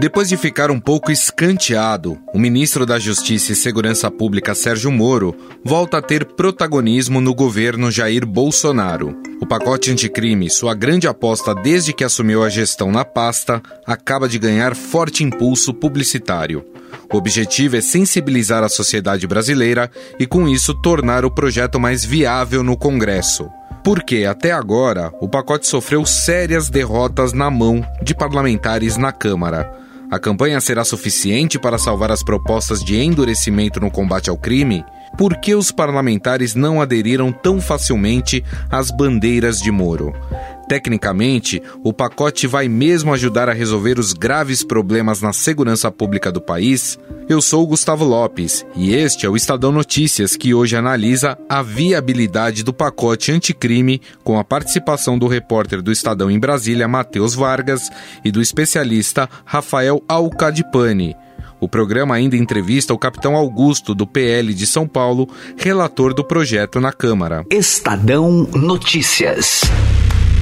Depois de ficar um pouco escanteado, o ministro da Justiça e Segurança Pública Sérgio Moro volta a ter protagonismo no governo Jair Bolsonaro. O pacote anticrime, sua grande aposta desde que assumiu a gestão na pasta, acaba de ganhar forte impulso publicitário. O objetivo é sensibilizar a sociedade brasileira e, com isso, tornar o projeto mais viável no Congresso. Porque, até agora, o pacote sofreu sérias derrotas na mão de parlamentares na Câmara. A campanha será suficiente para salvar as propostas de endurecimento no combate ao crime? Por que os parlamentares não aderiram tão facilmente às bandeiras de Moro? Tecnicamente, o pacote vai mesmo ajudar a resolver os graves problemas na segurança pública do país? Eu sou Gustavo Lopes e este é o Estadão Notícias que hoje analisa a viabilidade do pacote anticrime com a participação do repórter do Estadão em Brasília, Matheus Vargas, e do especialista Rafael Alcadipani. O programa ainda entrevista o capitão Augusto, do PL de São Paulo, relator do projeto na Câmara. Estadão Notícias.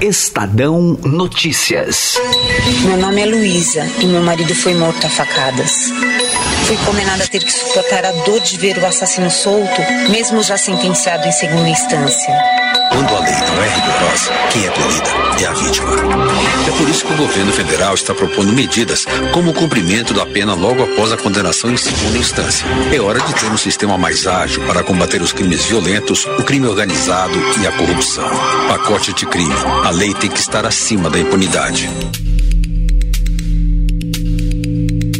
Estadão Notícias. Meu nome é Luísa e meu marido foi morto a facadas. Fui condenada a ter que suportar a dor de ver o assassino solto, mesmo já sentenciado em segunda instância. Quando a lei não é rigorosa, quem é punida é a vítima. É por isso que o governo federal está propondo medidas como o cumprimento da pena logo após a condenação em segunda instância. É hora de ter um sistema mais ágil para combater os crimes violentos, o crime organizado e a corrupção. Pacote de crime. A lei tem que estar acima da impunidade.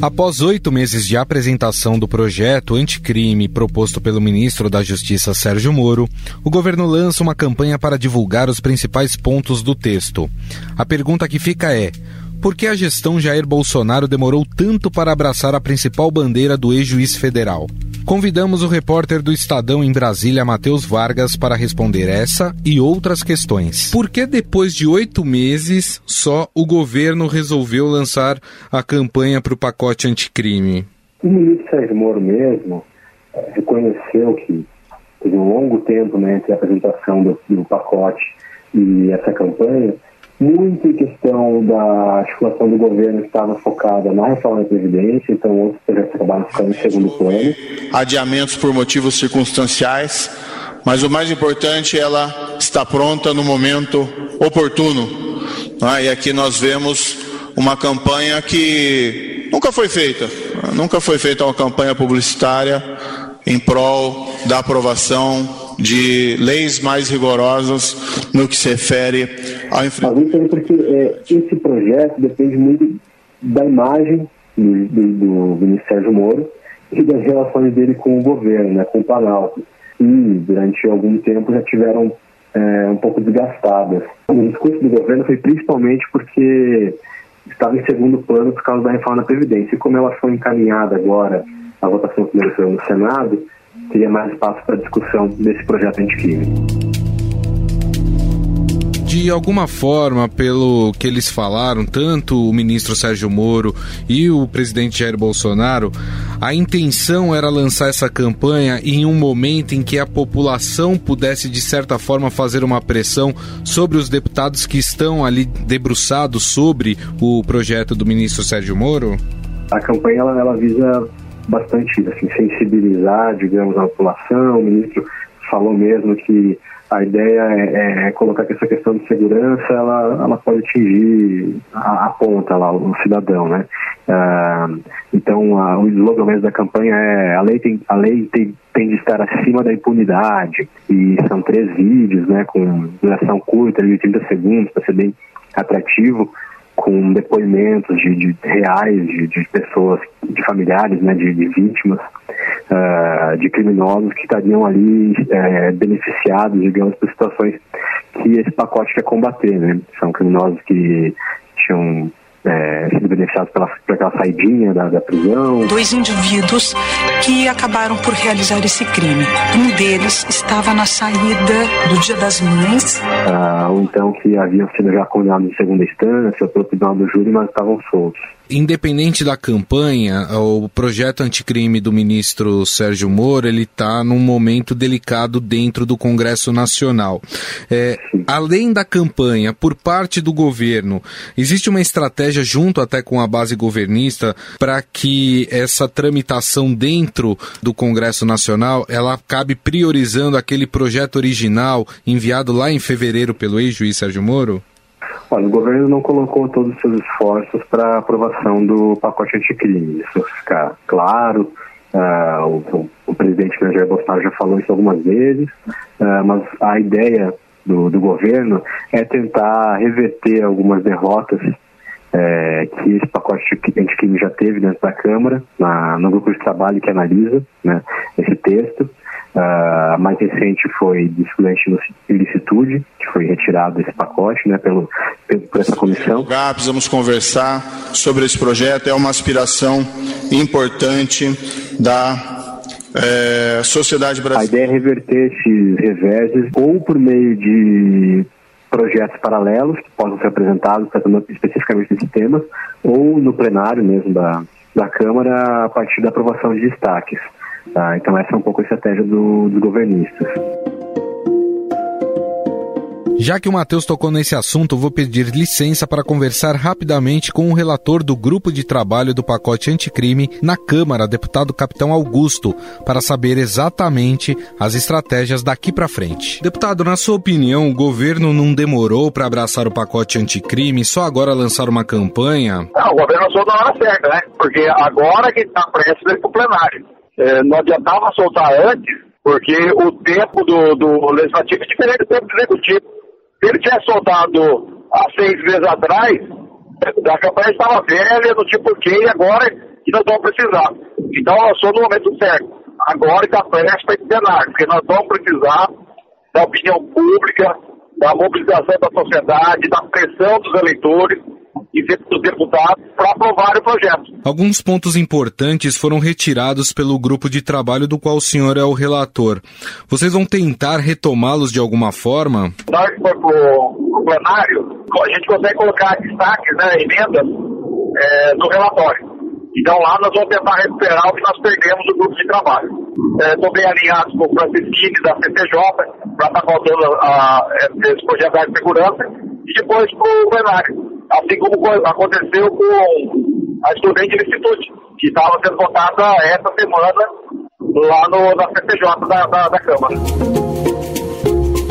Após oito meses de apresentação do projeto anticrime proposto pelo ministro da Justiça Sérgio Moro, o governo lança uma campanha para divulgar os principais pontos do texto. A pergunta que fica é: por que a gestão Jair Bolsonaro demorou tanto para abraçar a principal bandeira do ex-juiz federal? Convidamos o repórter do Estadão em Brasília, Matheus Vargas, para responder essa e outras questões. Por que depois de oito meses só o governo resolveu lançar a campanha para o pacote anticrime? O ministro Sérgio Moro mesmo é, reconheceu que teve um longo tempo né, entre a apresentação do, do pacote e essa campanha muito em questão da articulação do governo que estava focada na reforma da Previdência, então outros projetos acabaram ficando em segundo plano. Adiamentos por motivos circunstanciais, mas o mais importante, ela está pronta no momento oportuno. É? E aqui nós vemos uma campanha que nunca foi feita, nunca foi feita uma campanha publicitária em prol da aprovação de leis mais rigorosas no que se refere ao enfrentamento. Porque é, esse projeto depende muito da imagem do, do, do Ministério Moro e das relações dele com o governo, né, com o Planalto. E durante algum tempo já tiveram é, um pouco desgastadas. O discurso do governo foi principalmente porque estava em segundo plano por causa da reforma da Previdência. E como ela foi encaminhada agora, a votação primeiro no Senado, teria mais espaço para discussão desse projeto anticrime. De alguma forma, pelo que eles falaram, tanto o ministro Sérgio Moro e o presidente Jair Bolsonaro, a intenção era lançar essa campanha em um momento em que a população pudesse, de certa forma, fazer uma pressão sobre os deputados que estão ali debruçados sobre o projeto do ministro Sérgio Moro? A campanha ela, ela visa bastante assim, sensibilizar, digamos, a população. O ministro falou mesmo que a ideia é, é, colocar que essa questão de segurança ela, ela pode atingir a, a ponta lá, o cidadão, né? Uh, então, a, o slogan mesmo da campanha é a lei, tem, a lei tem, tem de estar acima da impunidade e são três vídeos, né, com duração curta, de 30 segundos, para ser bem atrativo com depoimentos de, de reais de, de, pessoas, de familiares, né, de, de vítimas, uh, de criminosos que estariam ali uh, beneficiados, digamos, por situações que esse pacote quer combater, né? São criminosos que tinham é, sido beneficiados pela, por aquela saidinha da, da prisão. Dois indivíduos que acabaram por realizar esse crime. Um deles estava na saída do Dia das Mães. Ah, ou então que haviam sido já condenados em segunda instância pelo tribunal do júri, mas estavam soltos. Independente da campanha, o projeto anticrime do ministro Sérgio Moro ele está num momento delicado dentro do Congresso Nacional. É, além da campanha, por parte do governo, existe uma estratégia junto até com a base governista para que essa tramitação dentro do Congresso Nacional ela acabe priorizando aquele projeto original enviado lá em fevereiro pelo ex-juiz Sérgio Moro? Olha, o governo não colocou todos os seus esforços para a aprovação do pacote anticrime. Isso ficar claro. Uh, o, o, presidente Jair Bolsonaro já falou isso algumas vezes, uh, mas a ideia do, do, governo é tentar reverter algumas derrotas é, que esse pacote anticrime já teve dentro da Câmara, na, no grupo de trabalho que analisa né, esse texto. Uh, a mais recente foi de estudante ilicitude, que foi retirado desse pacote né, pelo, por essa comissão. Lugar, precisamos conversar sobre esse projeto, é uma aspiração importante da é, sociedade brasileira. A ideia é reverter esses reveses ou por meio de projetos paralelos que possam ser apresentados tratando especificamente desse tema, ou no plenário mesmo da, da Câmara a partir da aprovação de destaques. Tá? Então essa é um pouco a estratégia do, dos governistas. Já que o Matheus tocou nesse assunto, vou pedir licença para conversar rapidamente com o relator do grupo de trabalho do pacote anticrime na Câmara, deputado Capitão Augusto, para saber exatamente as estratégias daqui para frente. Deputado, na sua opinião, o governo não demorou para abraçar o pacote anticrime, só agora lançar uma campanha? Não, o governo achou na hora certa, né? Porque agora que está prestes para o plenário. É, não adiantava soltar antes, porque o tempo do, do legislativo é diferente do tempo do executivo. Se ele tivesse soltado há seis meses atrás, a campanha estava velha, não tinha porquê, e agora que nós vamos precisar. Então, lançou no momento certo. Agora está prestes para plenário, porque nós vamos precisar da opinião pública, da mobilização da sociedade, da pressão dos eleitores e dos deputados para aprovar o projeto. Alguns pontos importantes foram retirados pelo grupo de trabalho do qual o senhor é o relator. Vocês vão tentar retomá-los de alguma forma? Na hora que for para o plenário, a gente consegue colocar destaques, né, emendas é, no relatório. Então lá nós vamos tentar recuperar o que nós perdemos do grupo de trabalho. Estou é, bem alinhado com o Francisquini da CCJ para estar faltando a, esse projeto de segurança e depois para o plenário assim como aconteceu com a estudante de Instituto, que estava sendo votada essa semana lá no, na CCJ da, da, da Câmara.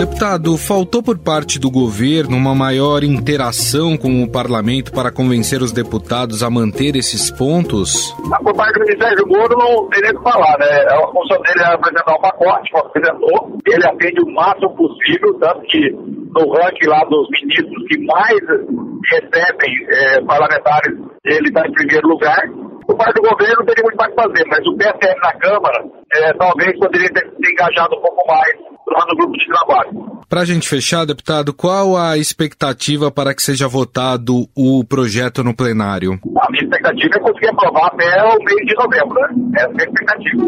Deputado, faltou por parte do governo uma maior interação com o parlamento para convencer os deputados a manter esses pontos? Por parte do Ministério Moro não tem nem o que falar, né? A função dele é apresentar um pacote, apresentou, ele atende o máximo possível, tanto que no ranking lá dos ministros que mais recebem é, parlamentares, ele está em primeiro lugar. Por parte do governo não teria muito mais que fazer, mas o PSL na Câmara é, talvez poderia ter se engajado um pouco mais lá no grupo de trabalho. Para a gente fechar, deputado, qual a expectativa para que seja votado o projeto no plenário? A minha expectativa é conseguir aprovar até o mês de novembro, né? Essa é a expectativa.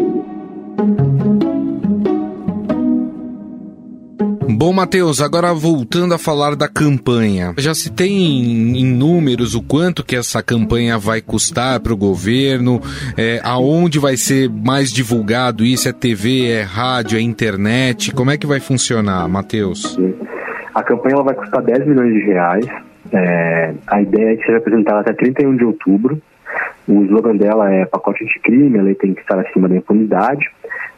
Bom, Matheus, agora voltando a falar da campanha. Já se tem em números o quanto que essa campanha vai custar para o governo, é, aonde vai ser mais divulgado isso? É TV, é rádio, é internet? Como é que vai funcionar, Matheus? A campanha vai custar 10 milhões de reais. É, a ideia é que seja apresentada até 31 de outubro. O slogan dela é pacote anticrime, a lei tem que estar acima da impunidade.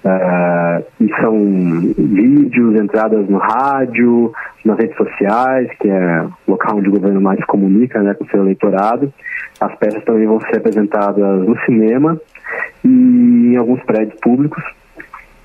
Uh, e são vídeos, entradas no rádio, nas redes sociais, que é o local onde o governo mais comunica né, com o seu eleitorado. As peças também vão ser apresentadas no cinema e em alguns prédios públicos.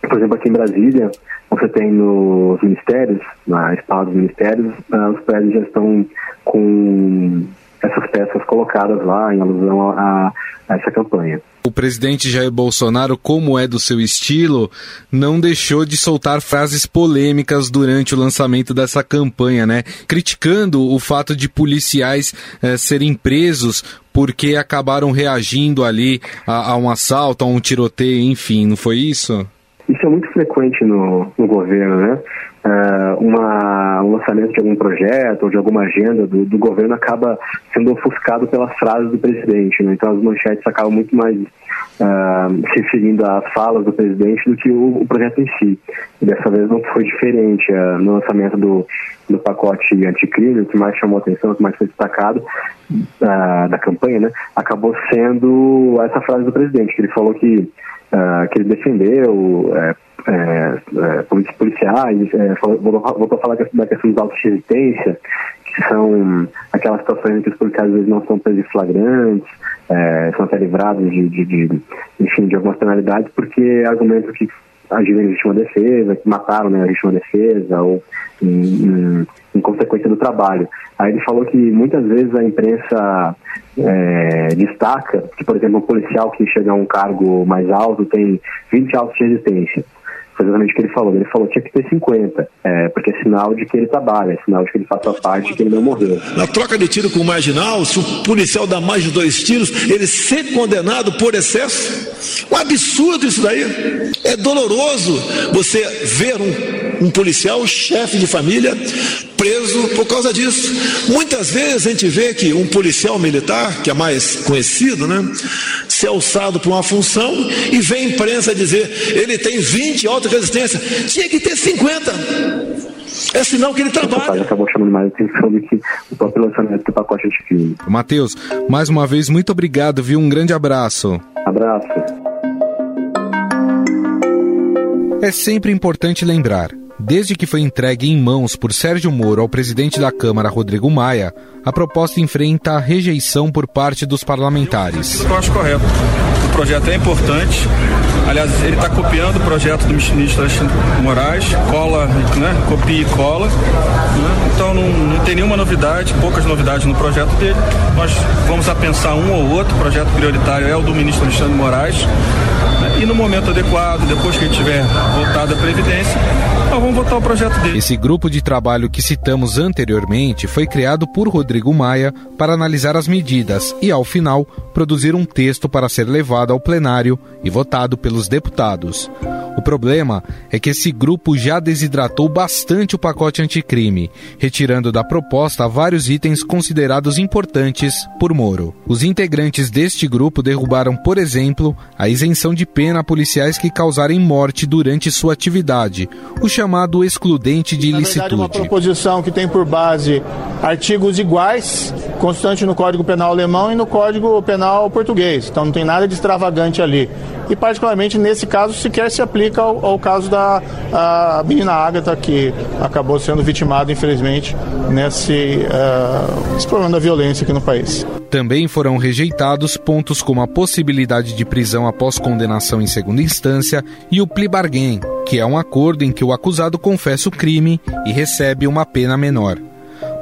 Por exemplo, aqui em Brasília, você tem nos ministérios, na espada dos ministérios, uh, os prédios já estão com essas peças colocadas lá em alusão a, a essa campanha. O presidente Jair Bolsonaro, como é do seu estilo, não deixou de soltar frases polêmicas durante o lançamento dessa campanha, né? Criticando o fato de policiais eh, serem presos porque acabaram reagindo ali a, a, um assalto, a um tiroteio, enfim, não foi isso? Isso é muito frequente no, no governo, né? Uh, uma, um lançamento de algum projeto ou de alguma agenda do, do, governo acaba sendo ofuscado pelas frases do presidente. Né? Então as manchetes acabam muito mais uh, se referindo às falas do presidente do que o, o projeto em si. E dessa vez não foi diferente. Uh, no lançamento do, do pacote anticrime, o que mais chamou atenção, o que mais foi destacado da campanha, né, acabou sendo essa frase do presidente, que ele falou que, que ele defendeu é, é, policiais, é, voltou a falar da questão dos autos de resistência, que são aquelas situações em que os policiais às vezes não são presos flagrantes, é, são até livrados de, de, de, enfim, de algumas penalidades, porque argumentam que agiram em legítima defesa, que mataram né, a legítima defesa, ou em, em, em, consequência do trabalho. Aí ele falou que muitas vezes a imprensa é, destaca que, por exemplo, um policial que chega a um cargo mais alto tem 20 autos de resistência foi exatamente o que ele falou. Ele falou que tinha que ter 50, é, porque é sinal de que ele trabalha, é sinal de que ele faz a parte que ele não morreu. Na troca de tiro com o marginal, se o policial dá mais de dois tiros, ele ser condenado por excesso? Um absurdo isso daí. É doloroso você ver um, um policial, chefe de família, preso por causa disso. Muitas vezes a gente vê que um policial militar, que é mais conhecido, né, ser alçado para uma função e vem a imprensa dizer ele tem 20 alta resistência, tinha que ter 50. É sinal que ele trabalha. Acabou chamando mais atenção do que o próprio lançamento do pacote anticrime. Matheus, mais uma vez, muito obrigado, viu? Um grande abraço. Abraço. É sempre importante lembrar Desde que foi entregue em mãos por Sérgio Moro ao presidente da Câmara, Rodrigo Maia, a proposta enfrenta a rejeição por parte dos parlamentares. Eu acho correto. O projeto é importante. Aliás, ele está copiando o projeto do ministro Alexandre Moraes, cola, né? copia e cola. Né? Então não, não, tem nenhuma novidade, poucas novidades no projeto dele. Nós vamos a pensar um ou outro, o projeto prioritário é o do ministro Alexandre Moraes. E no momento adequado, depois que ele tiver voltado à Previdência, nós vamos votar o projeto dele. Esse grupo de trabalho que citamos anteriormente foi criado por Rodrigo Maia para analisar as medidas e, ao final, produzir um texto para ser levado ao plenário e votado pelos deputados. O problema é que esse grupo já desidratou bastante o pacote anticrime, retirando da proposta vários itens considerados importantes por Moro. Os integrantes deste grupo derrubaram, por exemplo, a isenção de pena a policiais que causarem morte durante sua atividade, o chamado excludente de ilicitude. Na verdade, uma proposição que tem por base artigos iguais, constante no Código Penal alemão e no Código Penal português. Então não tem nada de extravagante ali. E particularmente nesse caso sequer se aplica ao, ao caso da a menina Ágata, que acabou sendo vitimada, infelizmente, nesse uh, problema da violência aqui no país. Também foram rejeitados pontos como a possibilidade de prisão após condenação em segunda instância e o plea bargain, que é um acordo em que o acusado confessa o crime e recebe uma pena menor.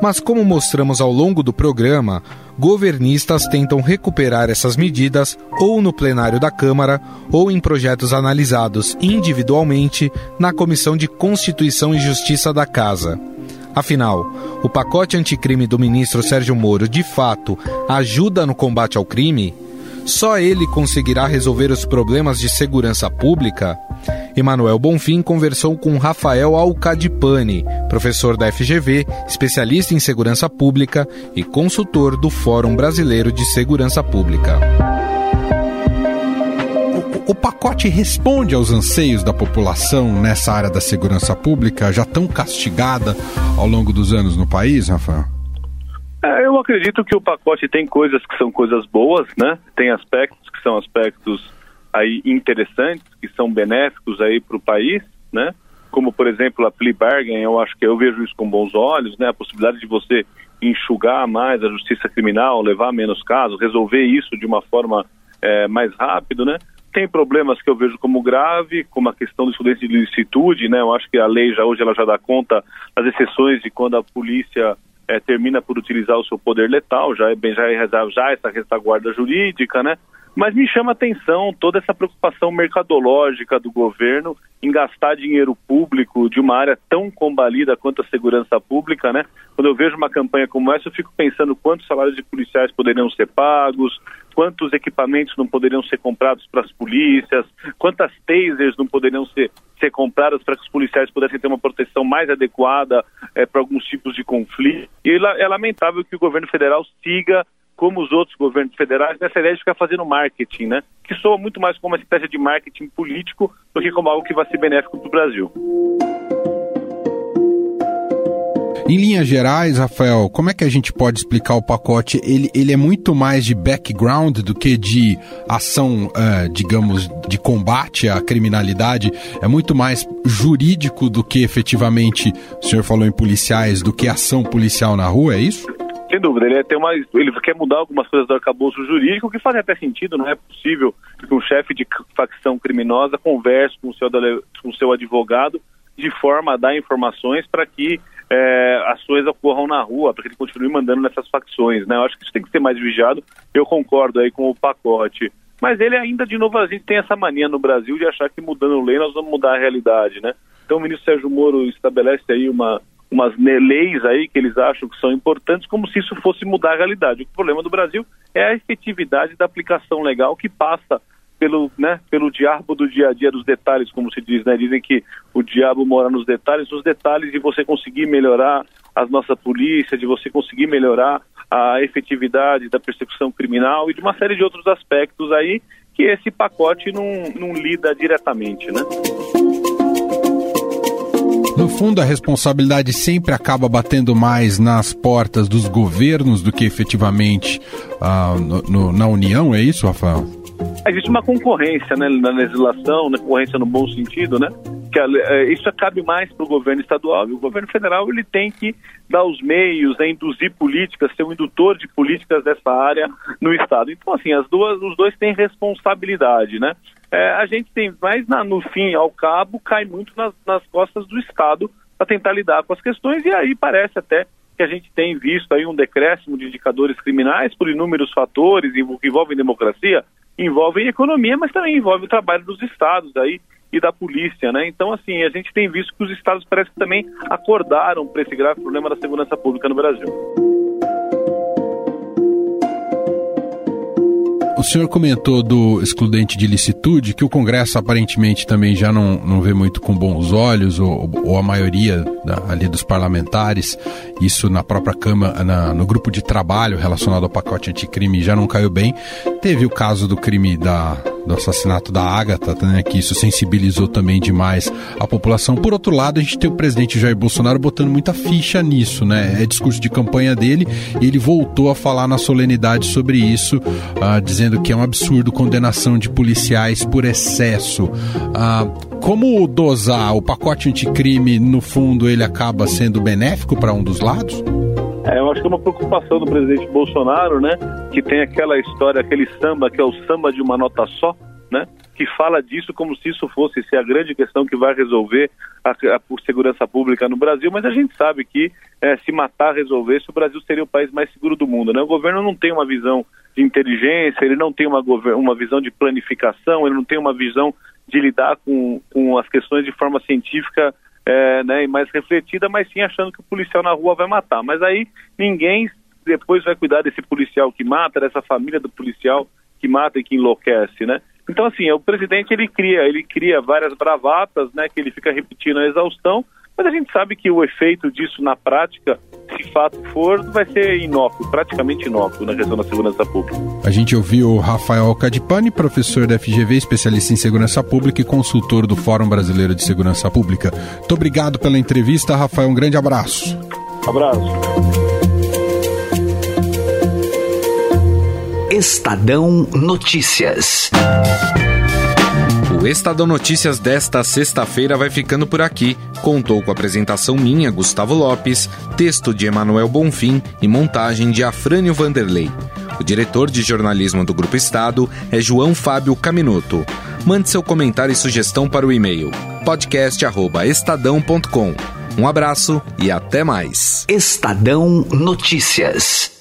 Mas, como mostramos ao longo do programa, governistas tentam recuperar essas medidas ou no plenário da Câmara ou em projetos analisados individualmente na Comissão de Constituição e Justiça da Casa. Afinal, o pacote anticrime do ministro Sérgio Moro de fato ajuda no combate ao crime? Só ele conseguirá resolver os problemas de segurança pública? Emanuel Bonfim conversou com Rafael Alcadipani, professor da FGV, especialista em segurança pública e consultor do Fórum Brasileiro de Segurança Pública o pacote responde aos anseios da população nessa área da segurança pública, já tão castigada ao longo dos anos no país, Rafael? É, eu acredito que o pacote tem coisas que são coisas boas, né? Tem aspectos que são aspectos aí interessantes, que são benéficos aí para o país, né? Como por exemplo a plea bargain, eu acho que eu vejo isso com bons olhos, né? A possibilidade de você enxugar mais a justiça criminal, levar menos casos, resolver isso de uma forma é, mais rápido, né? Tem problemas que eu vejo como grave, como a questão do estudante de licitude, né? Eu acho que a lei já hoje ela já dá conta das exceções de quando a polícia é, termina por utilizar o seu poder letal, já é bem já é já essa retaguarda jurídica, né? Mas me chama atenção toda essa preocupação mercadológica do governo em gastar dinheiro público de uma área tão combalida quanto a segurança pública, né? Quando eu vejo uma campanha como essa, eu fico pensando quantos salários de policiais poderiam ser pagos, quantos equipamentos não poderiam ser comprados para as polícias, quantas tasers não poderiam ser, ser compradas para que os policiais pudessem ter uma proteção mais adequada é, para alguns tipos de conflito. E é lamentável que o governo federal siga como os outros governos federais, nessa ideia de ficar fazendo marketing, né? Que soa muito mais como uma estratégia de marketing político do que como algo que vai ser benéfico para o Brasil. Em linhas gerais, Rafael, como é que a gente pode explicar o pacote? Ele, ele é muito mais de background do que de ação, uh, digamos, de combate à criminalidade. É muito mais jurídico do que efetivamente, o senhor falou em policiais, do que ação policial na rua, é isso? Sem dúvida, ele tem uma, ele quer mudar algumas coisas do arcabouço jurídico que fazem até sentido, não é possível que um chefe de facção criminosa converse com o seu, com seu advogado de forma a dar informações para que é, ações ocorram na rua, para que ele continue mandando nessas facções. Né? Eu acho que isso tem que ser mais vigiado. Eu concordo aí com o pacote. Mas ele ainda, de novo, a gente tem essa mania no Brasil de achar que mudando lei nós vamos mudar a realidade. Né? Então o ministro Sérgio Moro estabelece aí uma, umas leis aí que eles acham que são importantes, como se isso fosse mudar a realidade. O problema do Brasil é a efetividade da aplicação legal que passa pelo, né, pelo diabo do dia a dia dos detalhes, como se diz, né? Dizem que o diabo mora nos detalhes, nos detalhes de você conseguir melhorar a nossa polícia, de você conseguir melhorar a efetividade da persecução criminal e de uma série de outros aspectos aí que esse pacote não, não lida diretamente, né? No fundo, a responsabilidade sempre acaba batendo mais nas portas dos governos do que efetivamente uh, no, no, na União, é isso, Rafael? Existe uma concorrência né, na legislação, na concorrência no bom sentido, né? Que a, é, isso cabe mais para o governo estadual e o governo federal ele tem que dar os meios, né, induzir políticas, ser um indutor de políticas dessa área no estado. Então, assim, as duas, os dois têm responsabilidade, né? É, a gente tem, mas no fim, ao cabo, cai muito nas, nas costas do estado para tentar lidar com as questões e aí parece até que a gente tem visto aí um decréscimo de indicadores criminais por inúmeros fatores que envolvem democracia, envolvem economia, mas também envolve o trabalho dos estados aí e da polícia, né? Então, assim, a gente tem visto que os estados parece que também acordaram para esse grave problema da segurança pública no Brasil. O senhor comentou do excludente de licitude, que o Congresso aparentemente também já não, não vê muito com bons olhos, ou, ou a maioria da, ali dos parlamentares, isso na própria Câmara, na, no grupo de trabalho relacionado ao pacote anticrime já não caiu bem. Teve o caso do crime da, do assassinato da Ágata, né, que isso sensibilizou também demais a população. Por outro lado, a gente tem o presidente Jair Bolsonaro botando muita ficha nisso, né? É discurso de campanha dele e ele voltou a falar na solenidade sobre isso, uh, dizendo que é um absurdo condenação de policiais por excesso. Uh, como dosar o pacote anticrime, no fundo, ele acaba sendo benéfico para um dos lados? É, eu acho que é uma preocupação do presidente Bolsonaro, né? Que tem aquela história, aquele samba que é o samba de uma nota só, né? Que fala disso como se isso fosse ser a grande questão que vai resolver a, a, segurança pública no Brasil, mas a gente sabe que é, se matar resolvesse, o Brasil seria o país mais seguro do mundo, né? O governo não tem uma visão de inteligência, ele não tem uma, uma visão de planificação, ele não tem uma visão de lidar com, com as questões de forma científica é, né, e mais refletida, mas sim achando que o policial na rua vai matar. Mas aí ninguém depois vai cuidar desse policial que mata, dessa família do policial que mata e que enlouquece, né? Então, assim, o presidente ele cria, ele cria várias bravatas, né, que ele fica repetindo a exaustão, mas a gente sabe que o efeito disso na prática se fato for, vai ser inócuo, praticamente inócuo na questão da segurança pública. A gente ouviu o Rafael Cadipani, professor da FGV, especialista em segurança pública e consultor do Fórum Brasileiro de Segurança Pública. Muito obrigado pela entrevista, Rafael. Um grande abraço. Abraço. Estadão Notícias. O Estadão Notícias desta sexta-feira vai ficando por aqui. Contou com a apresentação minha, Gustavo Lopes, texto de Emanuel Bonfim e montagem de Afrânio Vanderlei. O diretor de jornalismo do Grupo Estado é João Fábio Caminoto. Mande seu comentário e sugestão para o e-mail podcast@estadão.com. Um abraço e até mais. Estadão Notícias.